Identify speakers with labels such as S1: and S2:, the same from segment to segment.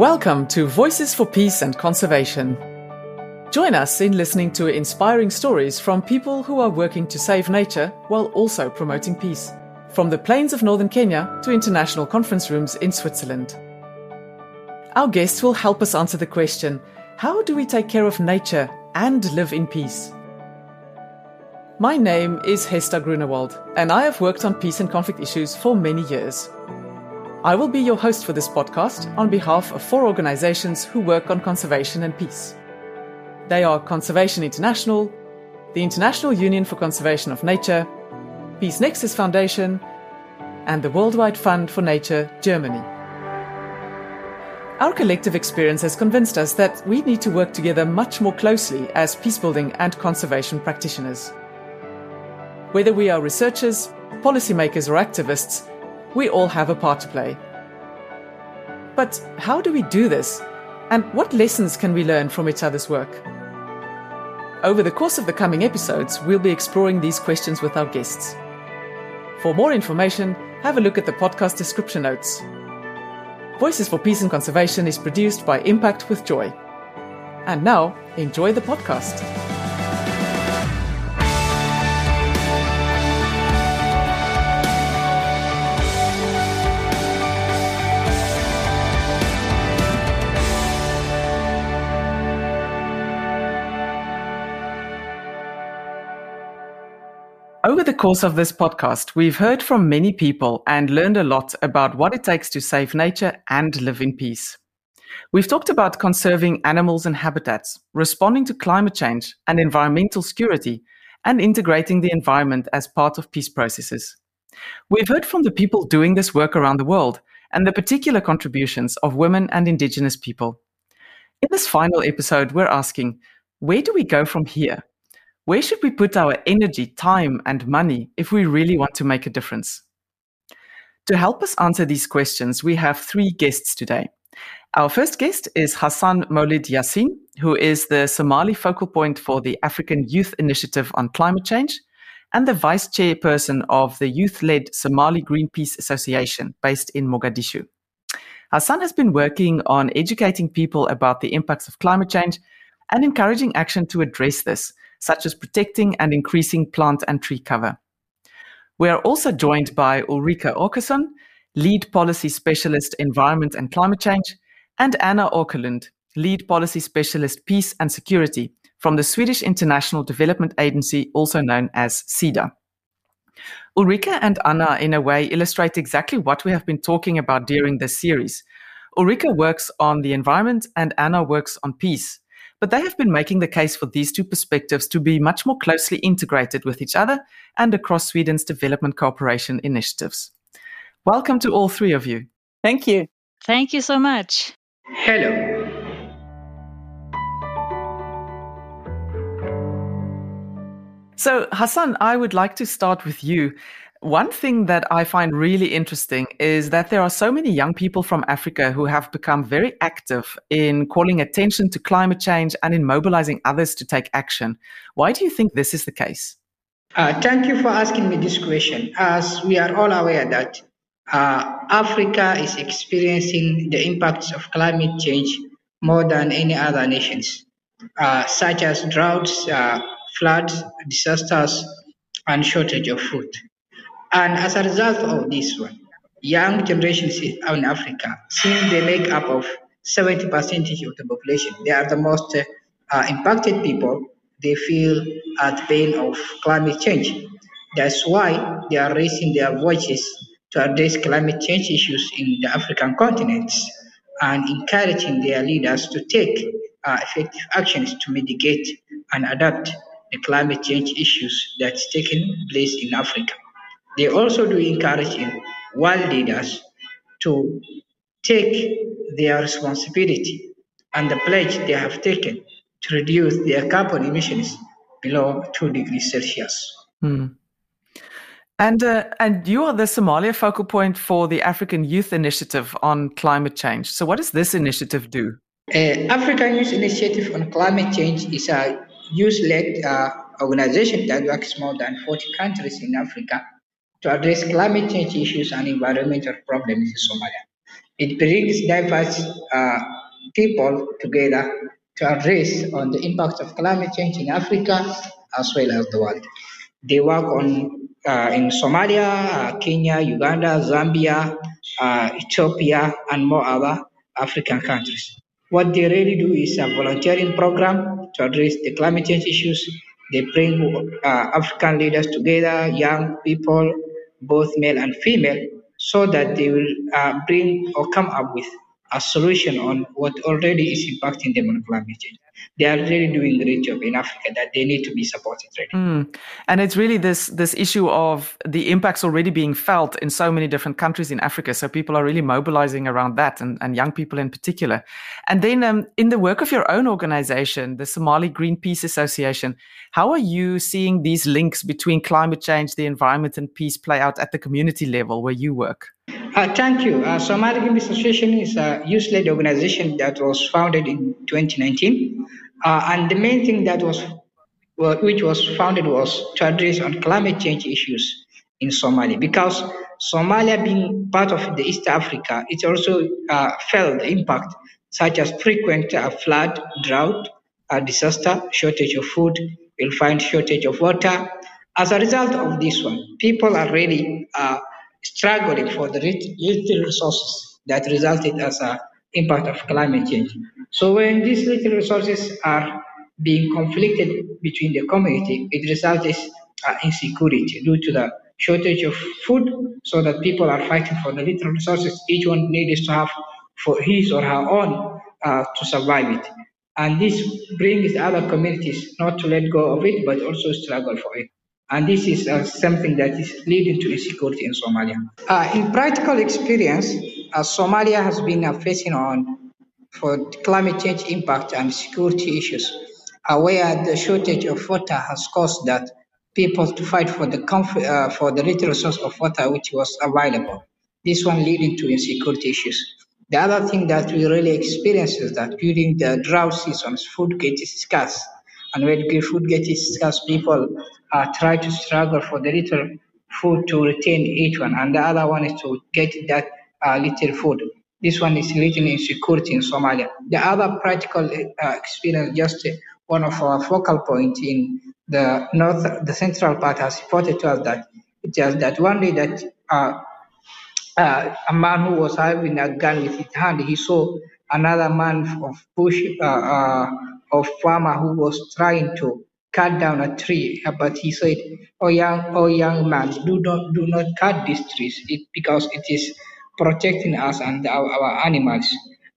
S1: Welcome to Voices for Peace and Conservation. Join us in listening to inspiring stories from people who are working to save nature while also promoting peace. From the plains of northern Kenya to international conference rooms in Switzerland. Our guests will help us answer the question how do we take care of nature and live in peace? My name is Hester Grunewald, and I have worked on peace and conflict issues for many years. I will be your host for this podcast on behalf of four organizations who work on conservation and peace. They are Conservation International, the International Union for Conservation of Nature, Peace Nexus Foundation, and the Worldwide Fund for Nature, Germany. Our collective experience has convinced us that we need to work together much more closely as peacebuilding and conservation practitioners. Whether we are researchers, policymakers, or activists, we all have a part to play. But how do we do this? And what lessons can we learn from each other's work? Over the course of the coming episodes, we'll be exploring these questions with our guests. For more information, have a look at the podcast description notes. Voices for Peace and Conservation is produced by Impact with Joy. And now, enjoy the podcast. The course of this podcast, we've heard from many people and learned a lot about what it takes to save nature and live in peace. We've talked about conserving animals and habitats, responding to climate change and environmental security, and integrating the environment as part of peace processes. We've heard from the people doing this work around the world and the particular contributions of women and Indigenous people. In this final episode, we're asking where do we go from here? Where should we put our energy, time, and money if we really want to make a difference? To help us answer these questions, we have three guests today. Our first guest is Hassan Maulid Yassin, who is the Somali focal point for the African Youth Initiative on Climate Change and the vice chairperson of the youth led Somali Greenpeace Association based in Mogadishu. Hassan has been working on educating people about the impacts of climate change and encouraging action to address this such as protecting and increasing plant and tree cover. We are also joined by Ulrika Åkesson, Lead Policy Specialist Environment and Climate Change, and Anna Åkerlund, Lead Policy Specialist Peace and Security from the Swedish International Development Agency, also known as SIDA. Ulrika and Anna, in a way, illustrate exactly what we have been talking about during this series. Ulrika works on the environment and Anna works on peace. But they have been making the case for these two perspectives to be much more closely integrated with each other and across Sweden's development cooperation initiatives. Welcome to all three of you.
S2: Thank you.
S3: Thank you so much.
S4: Hello.
S1: So, Hassan, I would like to start with you. One thing that I find really interesting is that there are so many young people from Africa who have become very active in calling attention to climate change and in mobilizing others to take action. Why do you think this is the case?
S4: Uh, thank you for asking me this question. As we are all aware that uh, Africa is experiencing the impacts of climate change more than any other nations, uh, such as droughts, uh, floods, disasters, and shortage of food. And as a result of this one, young generations in Africa, since they make up of 70% of the population, they are the most uh, impacted people. They feel at the pain of climate change. That's why they are raising their voices to address climate change issues in the African continent and encouraging their leaders to take uh, effective actions to mitigate and adapt the climate change issues that's taking place in Africa. They also do encourage world leaders to take their responsibility and the pledge they have taken to reduce their carbon emissions below 2 degrees Celsius.
S1: Hmm. And, uh, and you are the Somalia focal point for the African Youth Initiative on Climate Change. So, what does this initiative do?
S4: Uh, African Youth Initiative on Climate Change is a youth led uh, organization that works more than 40 countries in Africa to address climate change issues and environmental problems in Somalia. It brings diverse uh, people together to address on the impact of climate change in Africa as well as the world. They work on uh, in Somalia, uh, Kenya, Uganda, Zambia, uh, Ethiopia, and more other African countries. What they really do is a volunteering program to address the climate change issues. They bring uh, African leaders together, young people, both male and female, so that they will uh, bring or come up with a solution on what already is impacting them on climate change. They are really doing a great job in Africa that they need to be supported. Really.
S1: Mm. And it's really this this issue of the impacts already being felt in so many different countries in Africa. So people are really mobilizing around that, and, and young people in particular. And then um, in the work of your own organization, the Somali Greenpeace Association, how are you seeing these links between climate change, the environment, and peace play out at the community level where you work?
S4: Uh, thank you. Uh, Somali Greenpeace Association is a youth-led organization that was founded in 2019, uh, and the main thing that was well, which was founded was to address on climate change issues in Somalia because Somalia being part of the East Africa, it also uh, felt the impact such as frequent uh, flood, drought, uh, disaster, shortage of food. You'll find shortage of water. As a result of this one, people are really struggling for the little resources that resulted as a impact of climate change. So when these little resources are being conflicted between the community, it results in insecurity due to the shortage of food, so that people are fighting for the little resources each one needs to have for his or her own uh, to survive it. And this brings other communities not to let go of it, but also struggle for it. And this is uh, something that is leading to insecurity in Somalia. Uh, in practical experience, uh, Somalia has been uh, facing on for climate change impact and security issues, uh, where the shortage of water has caused that people to fight for the uh, for the little source of water which was available. This one leading to insecurity issues. The other thing that we really experience is that during the drought seasons, food gets scarce. And when food gets scarce, people uh, try to struggle for the little food to retain each one, and the other one is to get that uh, little food. This one is leading insecurity in Somalia. The other practical uh, experience, just one of our focal points in the north, the central part has reported to us that it is that one day that uh, uh, a man who was having a gun with his hand, he saw another man of bush, uh, uh, of farmer who was trying to cut down a tree, but he said, "Oh young, oh young man, do not do not cut these trees, it, because it is protecting us and our, our animals."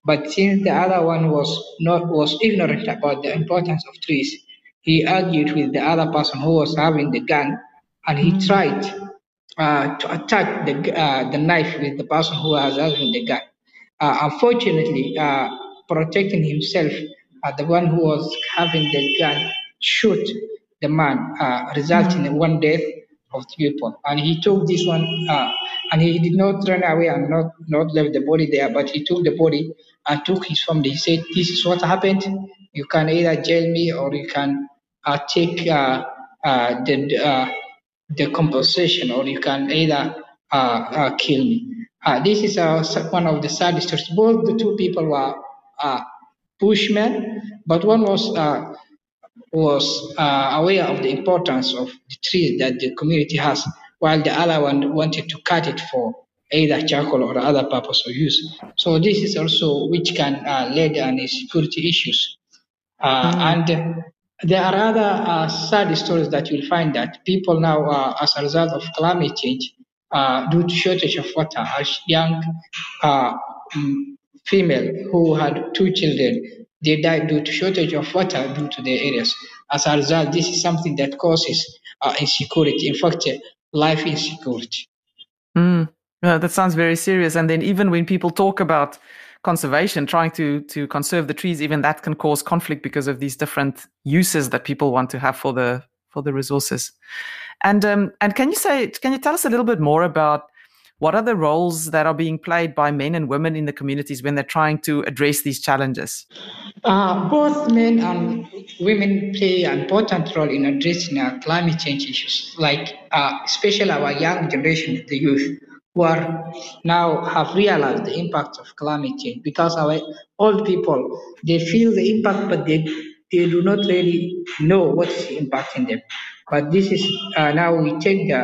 S4: But since the other one was not was ignorant about the importance of trees, he argued with the other person who was having the gun, and he tried uh, to attack the uh, the knife with the person who was having the gun. Uh, unfortunately, uh, protecting himself, uh, the one who was having the gun shoot the man, uh, resulting in one death of the people. And he took this one, uh, and he did not run away and not, not left the body there, but he took the body and took his family. He said, This is what happened. You can either jail me or you can uh, take uh, uh, the, uh, the compensation or you can either kill me. this is one of the sad stories. Both the two people were bushmen, but one was was uh, aware of the importance of the tree that the community has, while the other one wanted to cut it for either charcoal or other purpose or use. So this is also which can uh, lead on security issues. Uh, mm. And there are other uh, sad stories that you'll find that people now, uh, as a result of climate change, uh, due to shortage of water, a young uh, mm, female who had two children they die due to shortage of water due to their areas. As a result, this is something that causes uh, insecurity, in fact, life insecurity.
S1: Mm. Yeah, that sounds very serious. And then even when people talk about conservation, trying to to conserve the trees, even that can cause conflict because of these different uses that people want to have for the for the resources. And um, and can you say can you tell us a little bit more about what are the roles that are being played by men and women in the communities when they're trying to address these challenges?
S4: Uh, both men and women play an important role in addressing uh, climate change issues, like uh, especially our young generation, the youth. who are now have realized the impact of climate change because our old people they feel the impact but they they do not really know what is impacting them but this is uh, now we take the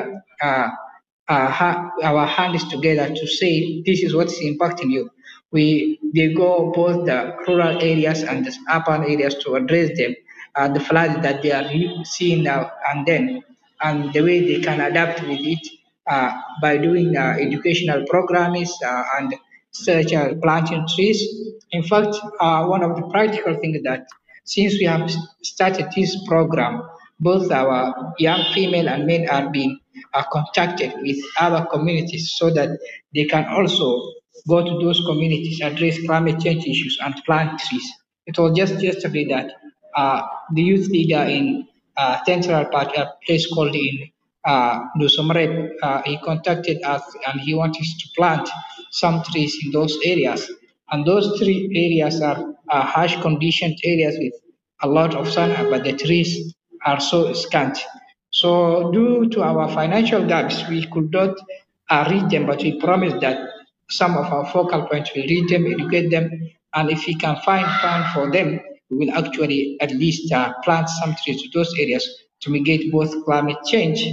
S4: uh, uh, our hands together to say this is what's impacting you. We they go both the rural areas and the urban areas to address them, uh, the floods that they are seeing now and then, and the way they can adapt with it uh, by doing uh, educational programs uh, and such as planting trees. In fact, uh, one of the practical things that since we have started this program, both our young female and men are being are contacted with other communities so that they can also go to those communities, address climate change issues, and plant trees. It was just yesterday that uh, the youth leader in uh, Central Park, a place called in uh, uh, he contacted us and he wanted to plant some trees in those areas. And those three areas are uh, harsh conditioned areas with a lot of sun, but the trees are so scant. So due to our financial gaps, we could not uh, read them, but we promise that some of our focal points will read them, educate them, and if we can find fund for them, we will actually at least uh, plant some trees to those areas to mitigate both climate change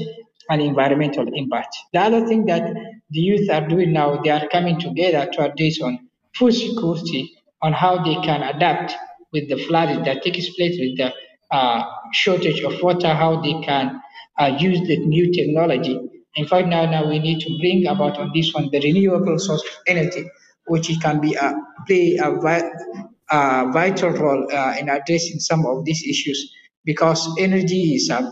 S4: and environmental impact. The other thing that the youth are doing now, they are coming together to address on food security, on how they can adapt with the flooding that takes place with the uh, shortage of water, how they can use the new technology. In fact, now, now we need to bring about on this one the renewable source of energy, which can be uh, play a, vi- a vital role uh, in addressing some of these issues because energy is uh,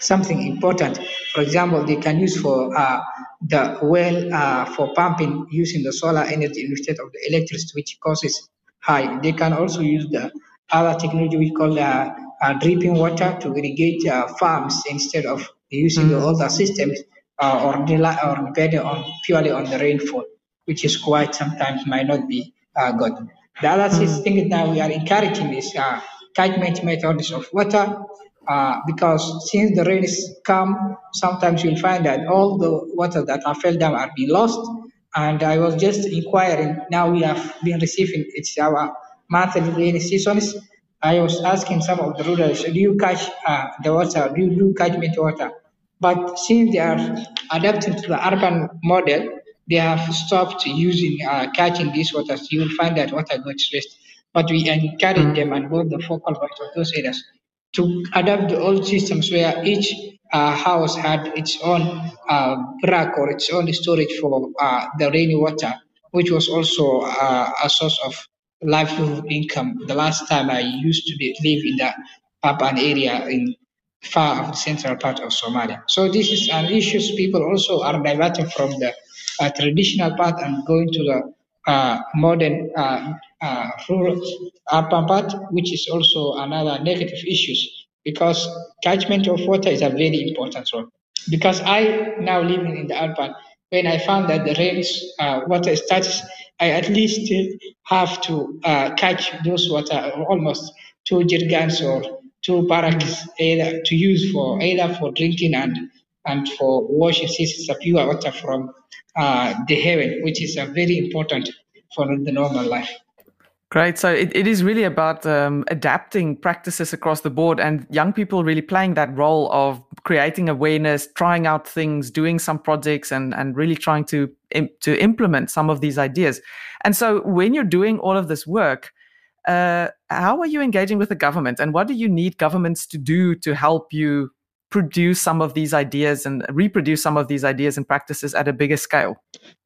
S4: something important. For example, they can use for uh, the well uh, for pumping using the solar energy instead of the electricity, which causes high. They can also use the other technology we call uh, uh, dripping water to irrigate uh, farms instead of using the older systems uh, or, rely, or depending on purely on the rainfall, which is quite sometimes might not be uh, good. The other thing that we are encouraging is uh, catchment methods of water uh, because since the rains come, sometimes you'll find that all the water that are fell down are being lost. And I was just inquiring. Now we have been receiving it's our monthly rainy seasons. I was asking some of the rulers, do you catch uh, the water? Do you do catchment water? But since they are adapting to the urban model, they have stopped using uh, catching these waters. You will find that water gets lost. But we encourage them and both the focal points of those areas to adapt the old systems where each uh, house had its own uh, rack or its own storage for uh, the rainy water, which was also uh, a source of livelihood income. The last time I used to be, live in the urban area in far of the central part of Somalia. So this is an issue people also are diverting from the uh, traditional path and going to the uh, modern uh, uh, rural urban part, which is also another negative issues because catchment of water is a very important one. Because I now living in the urban, when I found that the rains uh, water starts, I at least have to uh, catch those water almost two jerrycans or two barracks either to use for either for drinking and and for washing since it's a pure water from uh, the heaven, which is uh, very important for the normal life.
S1: Great. So it, it is really about um, adapting practices across the board and young people really playing that role of creating awareness, trying out things, doing some projects and, and really trying to, to implement some of these ideas. And so when you're doing all of this work, uh, how are you engaging with the government and what do you need governments to do to help you produce some of these ideas and reproduce some of these ideas and practices at a bigger scale?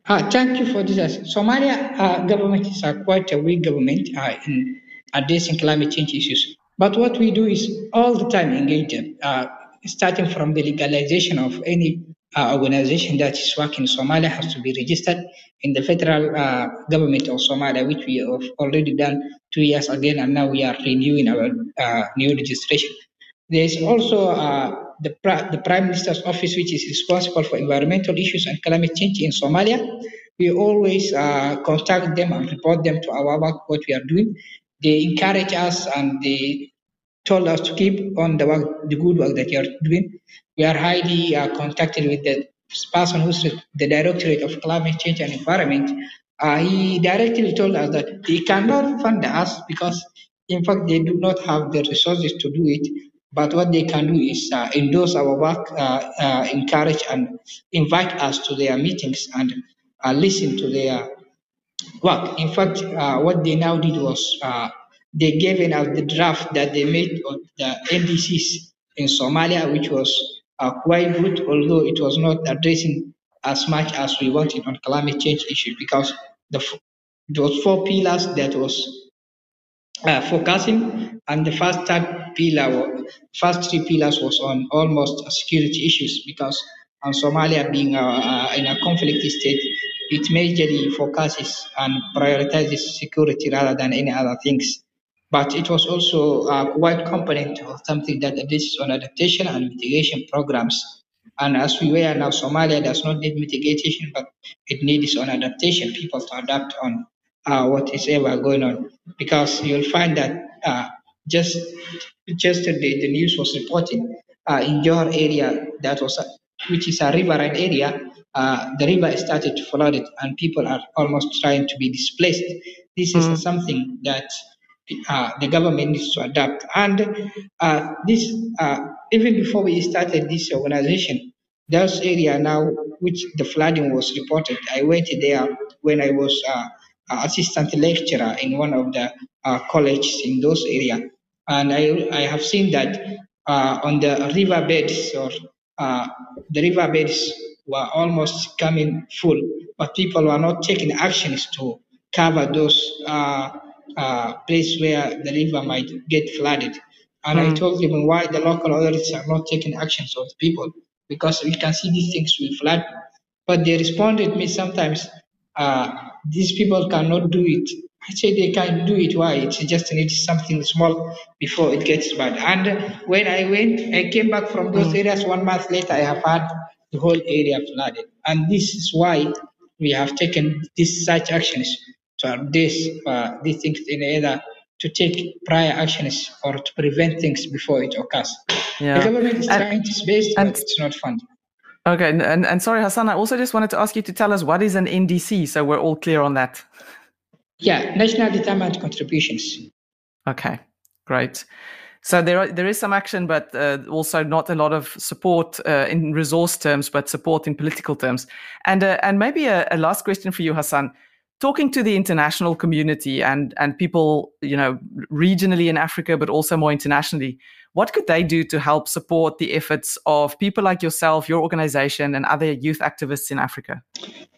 S4: Uh, thank you for this. Somalia uh, government is uh, quite a weak government uh, in addressing climate change issues. But what we do is all the time engage uh, starting from the legalization of any uh, organization that is working in Somalia has to be registered in the federal government of Somalia, which we have already done two years again, and now we are renewing our new registration. There is also the, the Prime Minister's office, which is responsible for environmental issues and climate change in Somalia. We always uh, contact them and report them to our work, what we are doing. They encourage us and they told us to keep on the work, the good work that you are doing. We are highly uh, contacted with the person who's the Directorate of Climate Change and Environment, uh, he directly told us that they cannot fund us because, in fact, they do not have the resources to do it. But what they can do is uh, endorse our work, uh, uh encourage and invite us to their meetings and uh, listen to their work. In fact, what they now did was they gave us the draft that they made of the NDCs in Somalia, which was quite good, although it was not addressing as much as we wanted on climate change issues because the four pillars that was uh, focusing, and the first pillar, first three pillars was on almost security issues because on Somalia being uh, uh, in a conflict state, it majorly focuses and prioritizes security rather than any other things. But it was also a quite component of something that addresses on adaptation and mitigation programs and as we were now, Somalia does not need mitigation, but it needs on adaptation, people to adapt on uh, what is ever going on. Because you'll find that uh, just yesterday the news was reporting uh, in your area that was a, which is a riverine area, uh, the river started to flood it, and people are almost trying to be displaced. This is mm. something that uh, the government needs to adapt. And uh, this, uh, even before we started this organization, those area now which the flooding was reported, I went there when I was uh, assistant lecturer in one of the uh, colleges in those area, and I I have seen that uh, on the river beds or the river beds were almost coming full, but people were not taking actions to cover those uh, place where the river might get flooded. And mm. I hmm. told them why the local authorities are not taking actions on the people because we can see these things will flood. But they responded me sometimes, uh, these people cannot do it. I say they can do it. Why? It just needs something small before it gets bad. And when I went, I came back from those mm. areas one month later, I have had the whole area flooded. And this is why we have taken these such actions to this uh, these things in either to take prior actions or to prevent things before it occurs. Yeah. The government is and, trying its best, and, but it's not funded.
S1: Okay, and, and, and sorry, Hassan, I also just wanted to ask you to tell us what is an NDC, so we're all clear on that.
S4: Yeah, national determined contributions.
S1: Okay, great. So there are, there is some action, but uh, also not a lot of support uh, in resource terms, but support in political terms. And uh, and maybe a, a, last question for you, Hassan talking to the international community and and people you know regionally in africa but also more internationally what could they do to help support the efforts of people like yourself your organization and other youth activists in africa?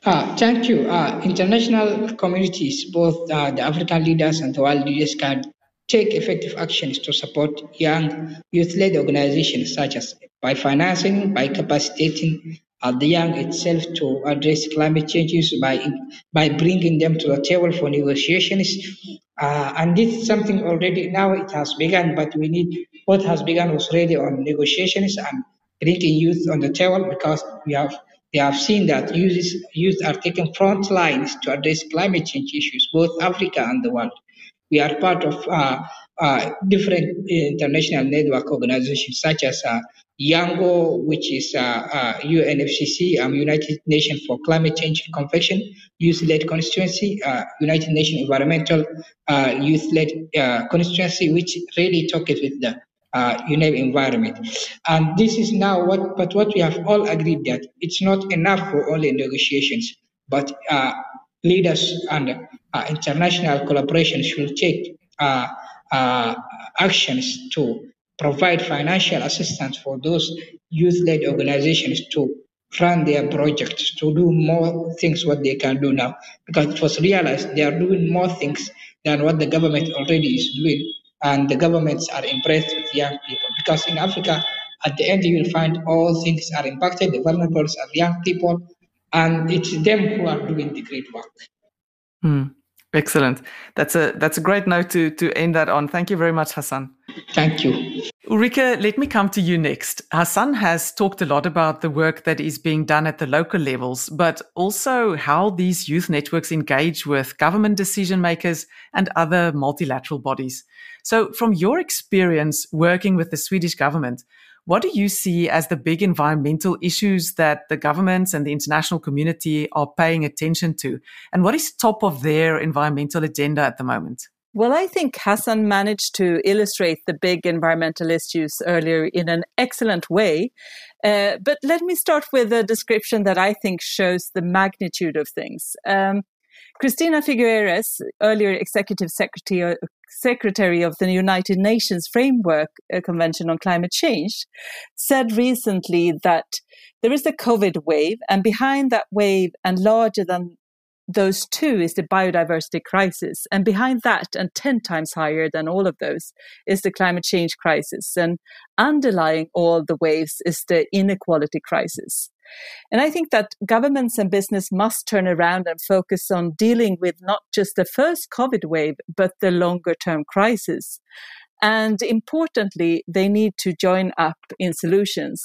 S4: Uh, thank you. Uh, international communities both uh, the african leaders and the world leaders can take effective actions to support young youth-led organizations such as by financing by capacitating uh, the young itself to address climate changes by by bringing them to the table for negotiations. Uh, and this is something already now it has begun, but we need what has begun was really on negotiations and bringing youth on the table because we have they have seen that youth, youth are taking front lines to address climate change issues, both Africa and the world. We are part of uh, uh, different international network organizations such as uh, YOUNGO, which is uh, UNFCCC, uh, um, United Nations for Climate Change Convention, Youth-led Constituency, uh, United Nations Environmental uh, Youth-led uh, Constituency, which really talks with the uh, environment. And this is now what, but what we have all agreed that it's not enough for only negotiations, but leaders and international collaboration should take actions to provide financial assistance for those youth-led organizations to run their projects, to do more things what they can do now. Because it was realized they are doing more things than what the government already is doing. And the governments are impressed with young people. Because in Africa, at the end, you will find all things are impacted. The vulnerables are young people, and it's them who are doing the great work.
S1: Hmm. Excellent. That's a that's a great note to to end that on. Thank you very much, Hassan.
S4: Thank you.
S1: Ulrika, let me come to you next. Hassan has talked a lot about the work that is being done at the local levels, but also how these youth networks engage with government decision makers and other multilateral bodies. So, from your experience working with the Swedish government, What do you see as the big environmental issues that the governments and the international community are paying attention to? And what is top of their environmental agenda at the moment?
S2: Well, I think Hassan managed to illustrate the big environmental issues earlier in an excellent way. Uh, but let me start with a description that I think shows the magnitude of things. Um, Christiana Figueres, earlier executive secretary, secretary of the United Nations Framework uh, Convention on Climate Change, said recently that there is a COVID wave, and behind that wave, and larger than those two is the biodiversity crisis. And behind that, and 10 times higher than all of those, is the climate change crisis. And underlying all the waves is the inequality crisis. And I think that governments and business must turn around and focus on dealing with not just the first COVID wave, but the longer term crisis. And importantly, they need to join up in solutions.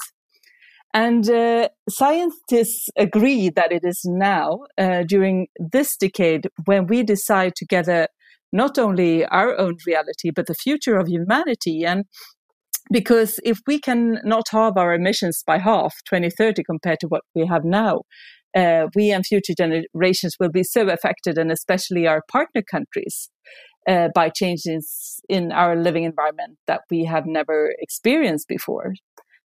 S2: And uh, scientists agree that it is now, uh, during this decade, when we decide together not only our own reality, but the future of humanity. And because if we can not halve our emissions by half 2030 compared to what we have now, uh, we and future generations will be so affected, and especially our partner countries, uh, by changes in our living environment that we have never experienced before.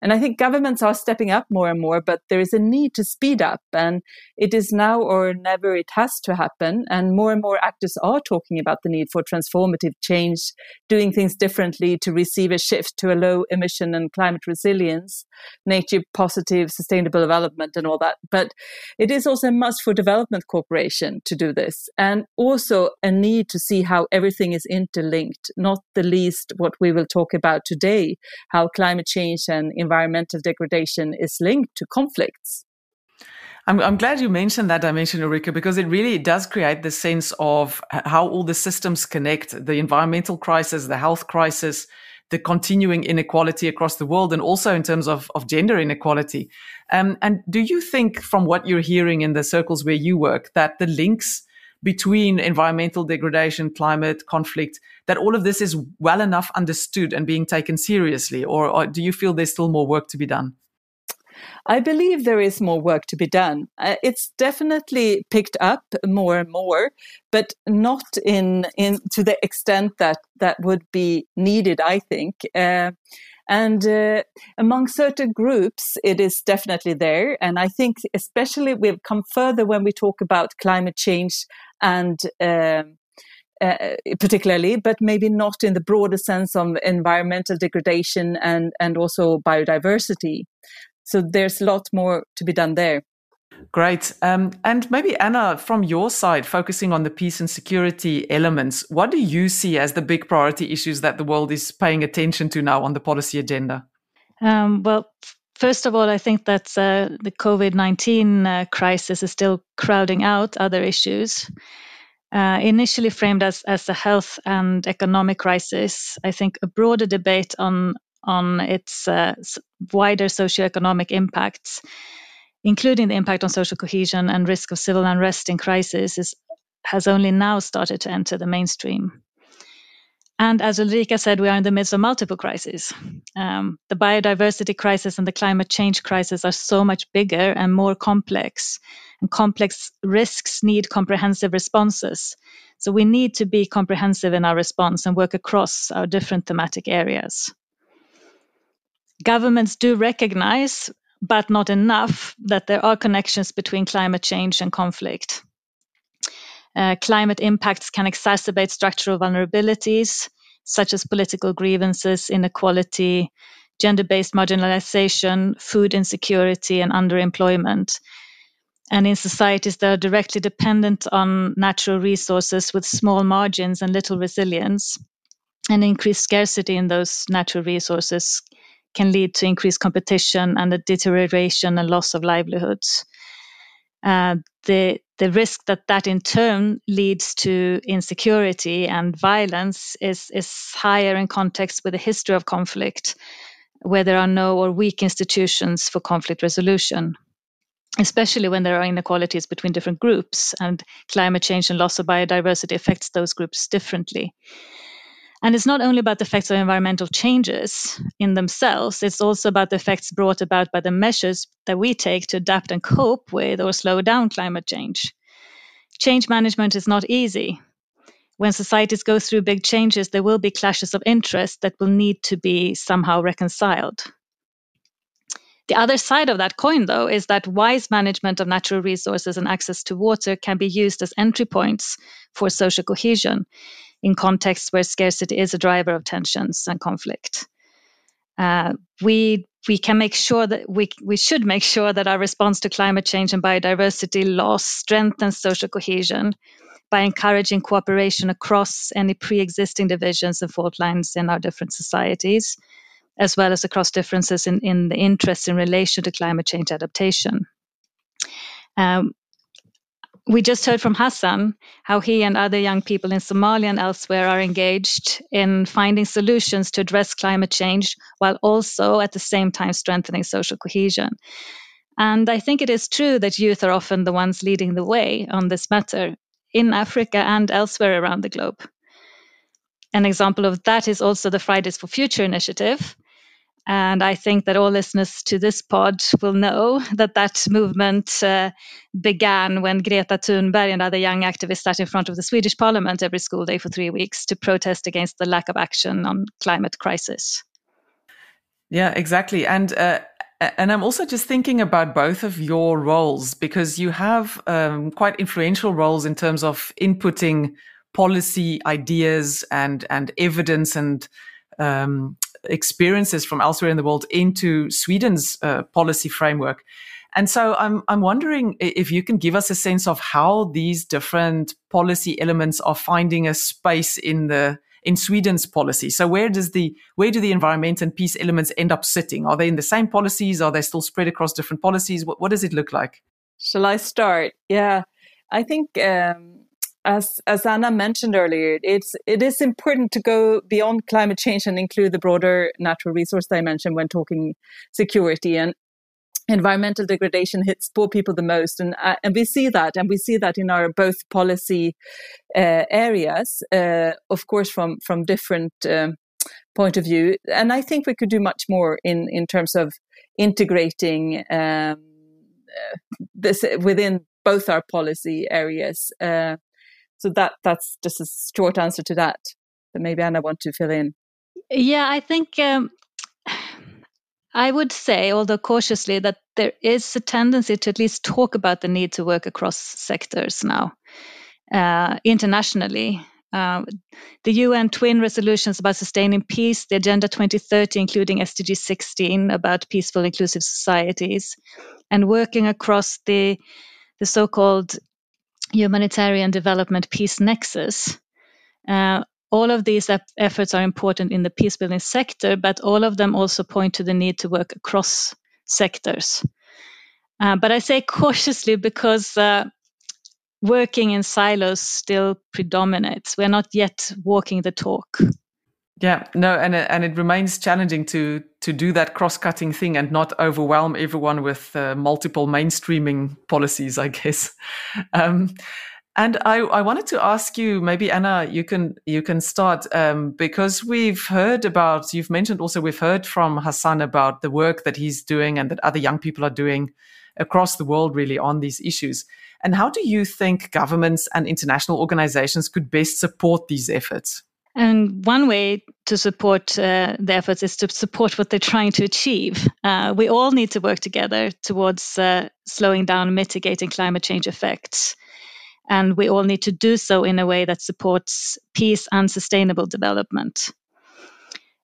S2: And I think governments are stepping up more and more, but there is a need to speed up. And it is now or never it has to happen. And more and more actors are talking about the need for transformative change, doing things differently to receive a shift to a low emission and climate resilience, nature positive, sustainable development, and all that. But it is also a must for development cooperation to do this. And also a need to see how everything is interlinked, not the least what we will talk about today, how climate change and degradation is linked to conflicts.
S1: I'm, I'm glad you mentioned that dimension, Ulrika, because it really does create the sense of how all the systems connect the environmental crisis, the health crisis, the continuing inequality across the world, and also in terms of, of gender inequality. Um, and do you think, from what you're hearing in the circles where you work, that the links between environmental degradation, climate, conflict, that all of this is well enough understood and being taken seriously? Or, or do you feel there's still more work to be done?
S2: I believe there is more work to be done. Uh, it's definitely picked up more and more, but not in in to the extent that that would be needed. I think. Uh, and uh, among certain groups, it is definitely there. And I think, especially, we've come further when we talk about climate change and um, uh, particularly, but maybe not in the broader sense of environmental degradation and, and also biodiversity. So there's a lot more to be done there.
S1: Great. Um, and maybe, Anna, from your side, focusing on the peace and security elements, what do you see as the big priority issues that the world is paying attention to now on the policy agenda?
S3: Um, well, First of all, I think that uh, the COVID 19 uh, crisis is still crowding out other issues. Uh, initially framed as, as a health and economic crisis, I think a broader debate on, on its uh, wider socioeconomic impacts, including the impact on social cohesion and risk of civil unrest in crisis, is, has only now started to enter the mainstream. And as Ulrika said, we are in the midst of multiple crises. Um, the biodiversity crisis and the climate change crisis are so much bigger and more complex. And complex risks need comprehensive responses. So we need to be comprehensive in our response and work across our different thematic areas. Governments do recognize, but not enough, that there are connections between climate change and conflict. Uh, climate impacts can exacerbate structural vulnerabilities, such as political grievances, inequality, gender based marginalization, food insecurity, and underemployment. And in societies that are directly dependent on natural resources with small margins and little resilience, and increased scarcity in those natural resources can lead to increased competition and a deterioration and loss of livelihoods. Uh, the the risk that that in turn leads to insecurity and violence is is higher in context with a history of conflict, where there are no or weak institutions for conflict resolution. Especially when there are inequalities between different groups, and climate change and loss of biodiversity affects those groups differently. And it's not only about the effects of environmental changes in themselves, it's also about the effects brought about by the measures that we take to adapt and cope with or slow down climate change. Change management is not easy. When societies go through big changes, there will be clashes of interest that will need to be somehow reconciled. The other side of that coin, though, is that wise management of natural resources and access to water can be used as entry points for social cohesion in contexts where scarcity is a driver of tensions and conflict. Uh, we we can make sure that we we should make sure that our response to climate change and biodiversity loss strengthens social cohesion by encouraging cooperation across any pre-existing divisions and fault lines in our different societies, as well as across differences in, in the interests in relation to climate change adaptation. Um, we just heard from Hassan how he and other young people in Somalia and elsewhere are engaged in finding solutions to address climate change while also at the same time strengthening social cohesion. And I think it is true that youth are often the ones leading the way on this matter in Africa and elsewhere around the globe. An example of that is also the Fridays for Future initiative, and I think that all listeners to this pod will know that that movement uh, began when Greta Thunberg and other young activists sat in front of the Swedish parliament every school day for three weeks to protest against the lack of action on climate crisis.
S1: Yeah, exactly. And uh, and I'm also just thinking about both of your roles because you have um, quite influential roles in terms of inputting policy ideas and and evidence and um, experiences from elsewhere in the world into Sweden's uh, policy framework. And so I'm I'm wondering if you can give us a sense of how these different policy elements are finding a space in the in Sweden's policy. So where does the where do the environment and peace elements end up sitting? Are they in the same policies? Are they still spread across different policies? What what does it look like?
S2: Shall I start? Yeah, I think um, as as Anna mentioned earlier, it's it is important to go beyond climate change and include the broader natural resource dimension when talking security and environmental degradation hits poor people the most. And uh, and we see that and we see that in our both policy uh, areas uh, of course from from different um, point of view. And i think we could do much more in in terms of integrating um, uh, this within both our policy areas. Uh, so that that's just a short answer to that. But maybe Anna want to fill in.
S3: Yeah, I think um, I would say, although cautiously, that there is a tendency to at least talk about the need to work across sectors now uh, internationally. Uh, the UN twin resolutions about sustaining peace, the Agenda 2030, including SDG 16 about peaceful, inclusive societies, and working across the the so-called humanitarian development peace nexus. Uh, all of these ep- efforts are important in the peace building sector, but all of them also point to the need to work across sectors. Uh, but I say cautiously because uh, working in silos still predominates. We're not yet walking the talk.
S1: Yeah, no, and and it remains challenging to to do that cross-cutting thing and not overwhelm everyone with uh, multiple mainstreaming policies, I guess. Um, and I, I wanted to ask you, maybe Anna, you can you can start um, because we've heard about you've mentioned also we've heard from Hassan about the work that he's doing and that other young people are doing across the world really on these issues. And how do you think governments and international organizations could best support these efforts?
S3: And one way to support uh, the efforts is to support what they're trying to achieve. Uh, we all need to work together towards uh, slowing down, and mitigating climate change effects. And we all need to do so in a way that supports peace and sustainable development.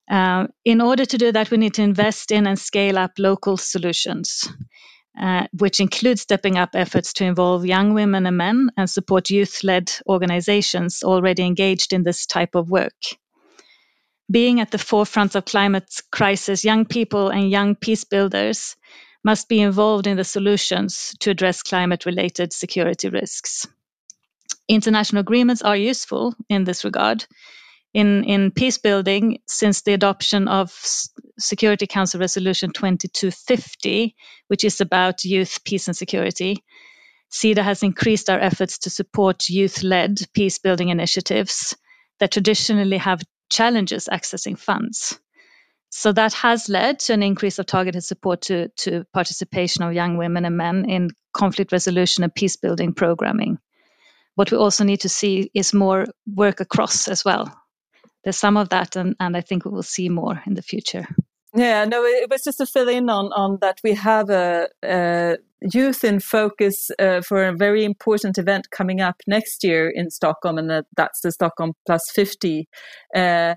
S3: Uh, in order to do that, we need to invest in and scale up local solutions. Uh, which includes stepping up efforts to involve young women and men and support youth led organizations already engaged in this type of work. Being at the forefront of climate crisis, young people and young peace builders must be involved in the solutions to address climate related security risks. International agreements are useful in this regard, in, in peace building since the adoption of Security Council Resolution 2250, which is about youth, peace, and security. SIDA has increased our efforts to support youth led peace building initiatives that traditionally have challenges accessing funds. So that has led to an increase of targeted support to, to participation of young women and men in conflict resolution and peace building programming. What we also need to see is more work across as well. There's some of that, and, and I think we will see more in the future.
S2: Yeah, no, it was just to fill in on on that we have a, a youth in focus uh, for a very important event coming up next year in Stockholm, and that's the Stockholm Plus 50. Uh,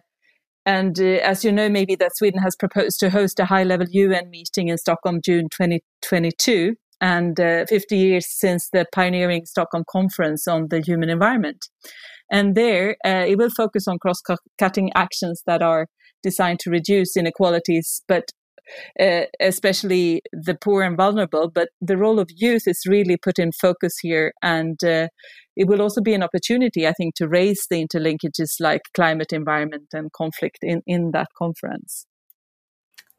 S2: and uh, as you know, maybe that Sweden has proposed to host a high level UN meeting in Stockholm June 2022, and uh, 50 years since the pioneering Stockholm Conference on the Human Environment. And there, uh, it will focus on cross cutting actions that are designed to reduce inequalities, but uh, especially the poor and vulnerable. But the role of youth is really put in focus here. And uh, it will also be an opportunity, I think, to raise the interlinkages like climate, environment, and conflict in, in that conference.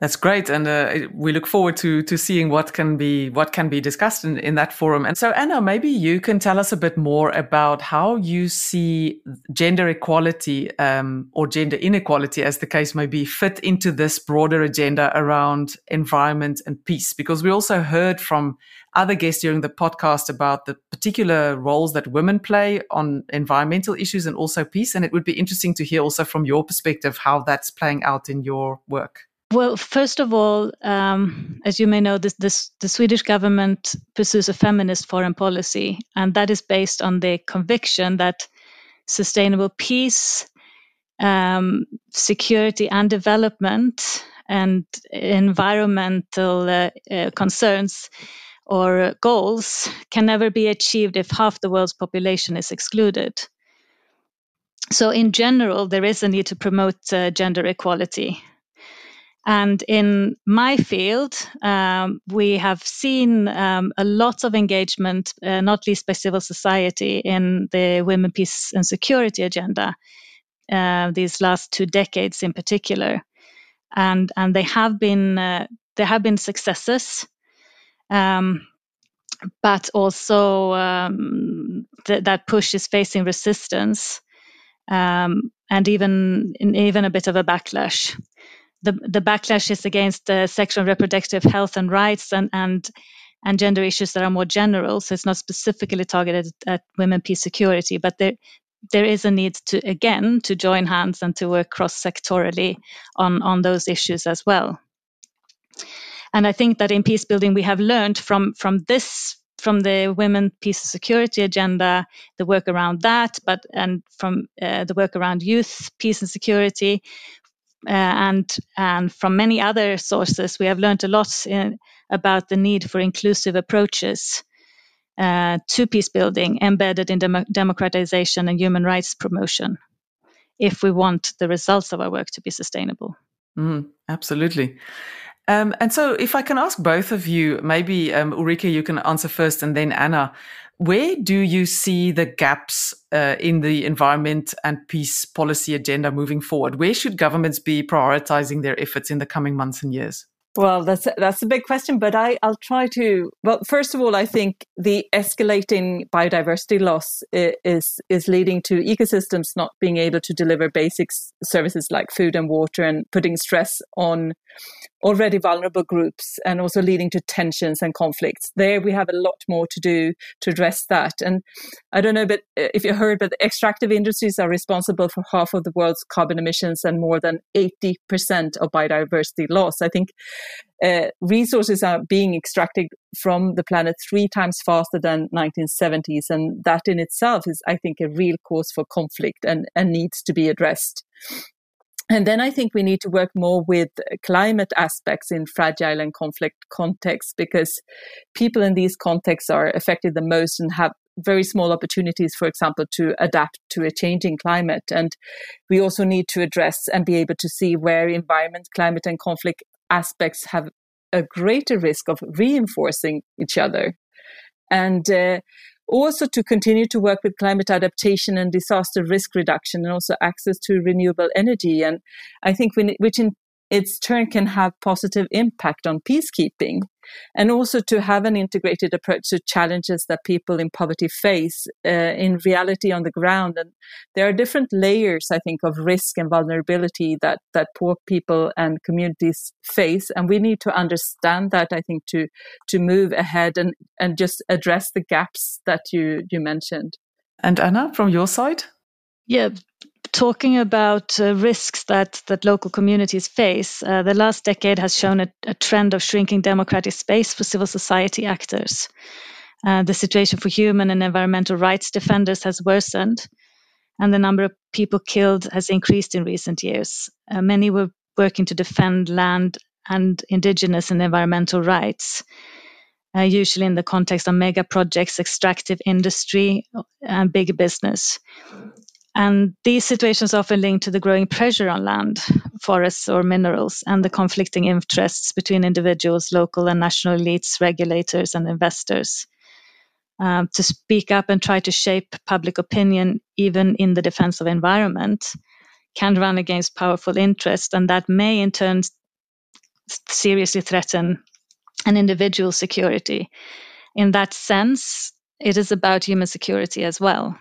S1: That's great, and uh, we look forward to to seeing what can be what can be discussed in, in that forum. And so, Anna, maybe you can tell us a bit more about how you see gender equality um, or gender inequality, as the case may be, fit into this broader agenda around environment and peace. Because we also heard from other guests during the podcast about the particular roles that women play on environmental issues and also peace. And it would be interesting to hear also from your perspective how that's playing out in your work.
S3: Well, first of all, um, as you may know, this, this, the Swedish government pursues a feminist foreign policy, and that is based on the conviction that sustainable peace, um, security, and development and environmental uh, uh, concerns or goals can never be achieved if half the world's population is excluded. So, in general, there is a need to promote uh, gender equality and in my field, um, we have seen um, a lot of engagement, uh, not least by civil society, in the women, peace, and security agenda uh, these last two decades, in particular. And and they have been uh, there have been successes, um, but also um, th- that push is facing resistance, um, and even even a bit of a backlash the, the backlash is against uh, sexual and reproductive health and rights and, and and gender issues that are more general. So it's not specifically targeted at women, peace, security, but there there is a need to again to join hands and to work cross sectorally on on those issues as well. And I think that in peace building we have learned from from this from the women peace and security agenda the work around that but and from uh, the work around youth peace and security and and from many other sources, we have learned a lot in, about the need for inclusive approaches uh, to peace building embedded in dem- democratization and human rights promotion if we want the results of our work to be sustainable.
S1: Mm, absolutely. Um, and so, if I can ask both of you, maybe um, Ulrika, you can answer first, and then Anna where do you see the gaps uh, in the environment and peace policy agenda moving forward? Where should governments be prioritizing their efforts in the coming months and years?
S2: Well, that's that's a big question, but I, I'll try to. Well, first of all, I think the escalating biodiversity loss is is leading to ecosystems not being able to deliver basic services like food and water, and putting stress on already vulnerable groups and also leading to tensions and conflicts. There we have a lot more to do to address that. And I don't know, but uh, if you heard, but extractive industries are responsible for half of the world's carbon emissions and more than 80% of biodiversity loss. I think uh, resources are being extracted from the planet three times faster than 1970s. And that in itself is, I think, a real cause for conflict and, and needs to be addressed. And then I think we need to work more with climate aspects in fragile and conflict contexts because people in these contexts are affected the most and have very small opportunities, for example, to adapt to a changing climate. And we also need to address and be able to see where environment, climate, and conflict aspects have a greater risk of reinforcing each other. And uh, also to continue to work with climate adaptation and disaster risk reduction and also access to renewable energy. And I think which in its turn can have positive impact on peacekeeping. And also to have an integrated approach to challenges that people in poverty face uh, in reality on the ground. And there are different layers, I think, of risk and vulnerability that, that poor people and communities face. And we need to understand that, I think, to, to move ahead and, and just address the gaps that you, you mentioned.
S1: And Anna, from your side?
S3: Yeah, talking about uh, risks that, that local communities face, uh, the last decade has shown a, a, trend of shrinking democratic space for civil society actors. Uh, the situation for human and environmental rights defenders has worsened, and the number of people killed has increased in recent years. Uh, many were working to defend land and indigenous and environmental rights. Uh, usually in the context of mega projects, extractive industry, and big business. And these situations often link to the growing pressure on land, forests, or minerals, and the conflicting interests between individuals, local and national elites, regulators, and investors. Um, to speak up and try to shape public opinion, even in the defense of environment, can run against powerful interests, and that may in turn seriously threaten an individual's security. In that sense, it is about human security as well.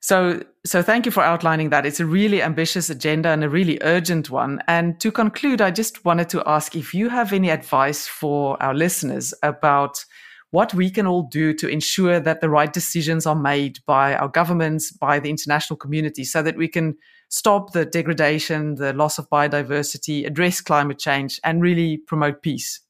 S1: So, so thank you for outlining that. It's a really ambitious agenda and a really urgent one. And to conclude, I just wanted to ask if you have any advice for our listeners about what we can all do to ensure that the right decisions are made by our governments, by the international community, so that we can stop the degradation, the loss of biodiversity, address climate change, and really promote peace.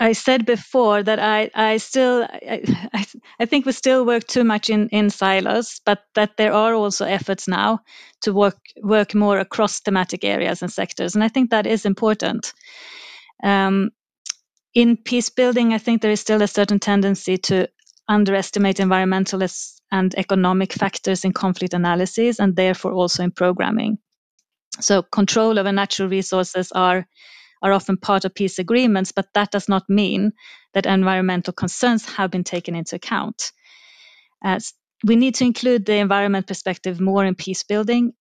S3: I said before that I, I still I, I think we still work too much in, in silos, but that there are also efforts now to work work more across thematic areas and sectors, and I think that is important. Um, in peace building, I think there is still a certain tendency to underestimate environmental and economic factors in conflict analysis, and therefore also in programming. So, control over natural resources are are often part of peace agreements, but that does not mean that environmental concerns have been taken into account. As we need to include the environment perspective more in peace building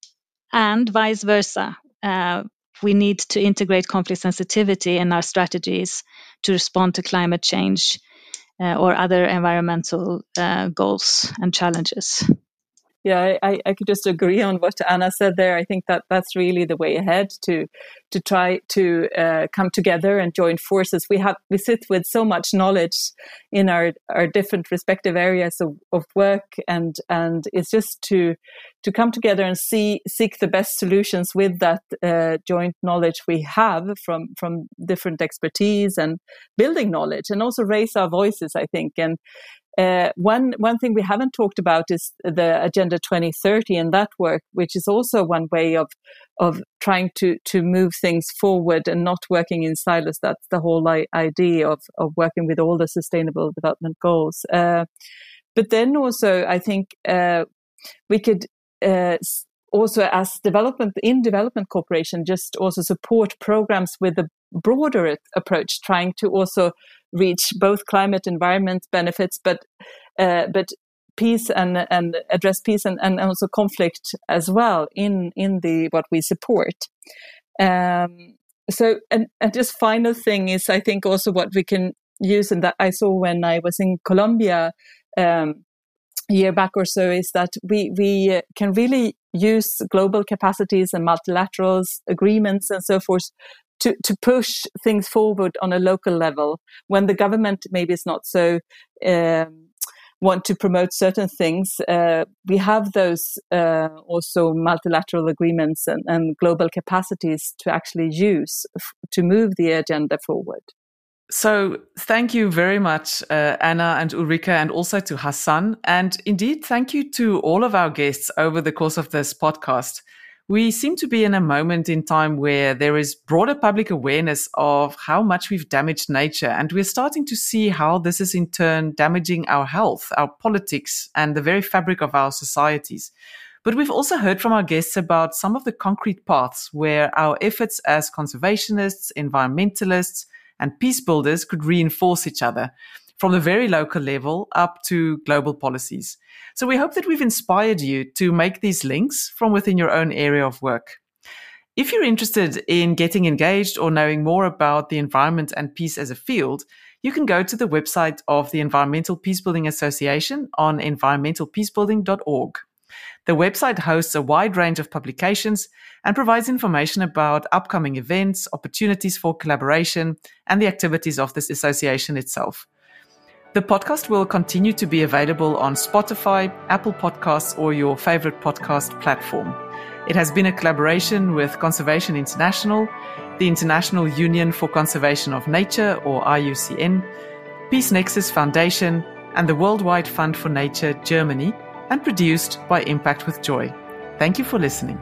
S3: and vice versa. Uh, we need to integrate conflict sensitivity in our strategies to respond to climate change uh, or other environmental uh, goals and challenges
S2: yeah, I, I could just agree on what Anna said there. I think that that's really the way ahead to to try to uh, come together and join forces. We have we sit with so much knowledge in our our different respective areas of, of work, and and it's just to to come together and see seek the best solutions with that uh, joint knowledge we have from from different expertise and building knowledge, and also raise our voices. I think and uh, one one thing we haven't talked about is the Agenda 2030 and that work, which is also one way of of trying to to move things forward and not working in silos. That's the whole idea of of working with all the Sustainable Development Goals. Uh, but then also, I think uh, we could uh, also as development in development cooperation just also support programs with a broader approach trying to also reach both climate environment benefits, but uh, but peace and and address peace and, and also conflict as well in in the what we support. Um, so and, and just final thing is I think also what we can use and that I saw when I was in Colombia um, a year back or so is that we we can really use global capacities and multilaterals agreements and so forth to, to push things forward on a local level when the government maybe is not so um, want to promote certain things. Uh, we have those uh, also multilateral agreements and, and, global capacities to actually use f- to move the agenda forward.
S1: So, thank you very much, uh, Anna and Ulrika, and also to Hassan. And indeed, thank you to all of our guests over the course of this podcast we seem to be in a moment in time where there is broader public awareness of how much we've damaged nature. And we're starting to see how this is in turn damaging our health, our politics, and the very fabric of our societies. But we've also heard from our guests about some of the concrete paths where our efforts as conservationists, environmentalists, and peace builders could reinforce each other from the very local level up to global policies. So we hope that we've inspired you to make these links from within your own area of work. If you're interested in getting engaged or knowing more about the environment and peace as a field, you can go to the website of the Environmental Peacebuilding Association on environmentalpeacebuilding.org. The website hosts a wide range of publications and provides information about upcoming events, opportunities for collaboration, and the activities of this association itself. The podcast will continue to be available on Spotify, Apple Podcasts, or your favorite podcast platform. It has been a collaboration with Conservation International, the International Union for Conservation of Nature, or IUCN, Peace Nexus Foundation, and the Worldwide Fund for Nature Germany, and produced by Impact with Joy. Thank you for listening.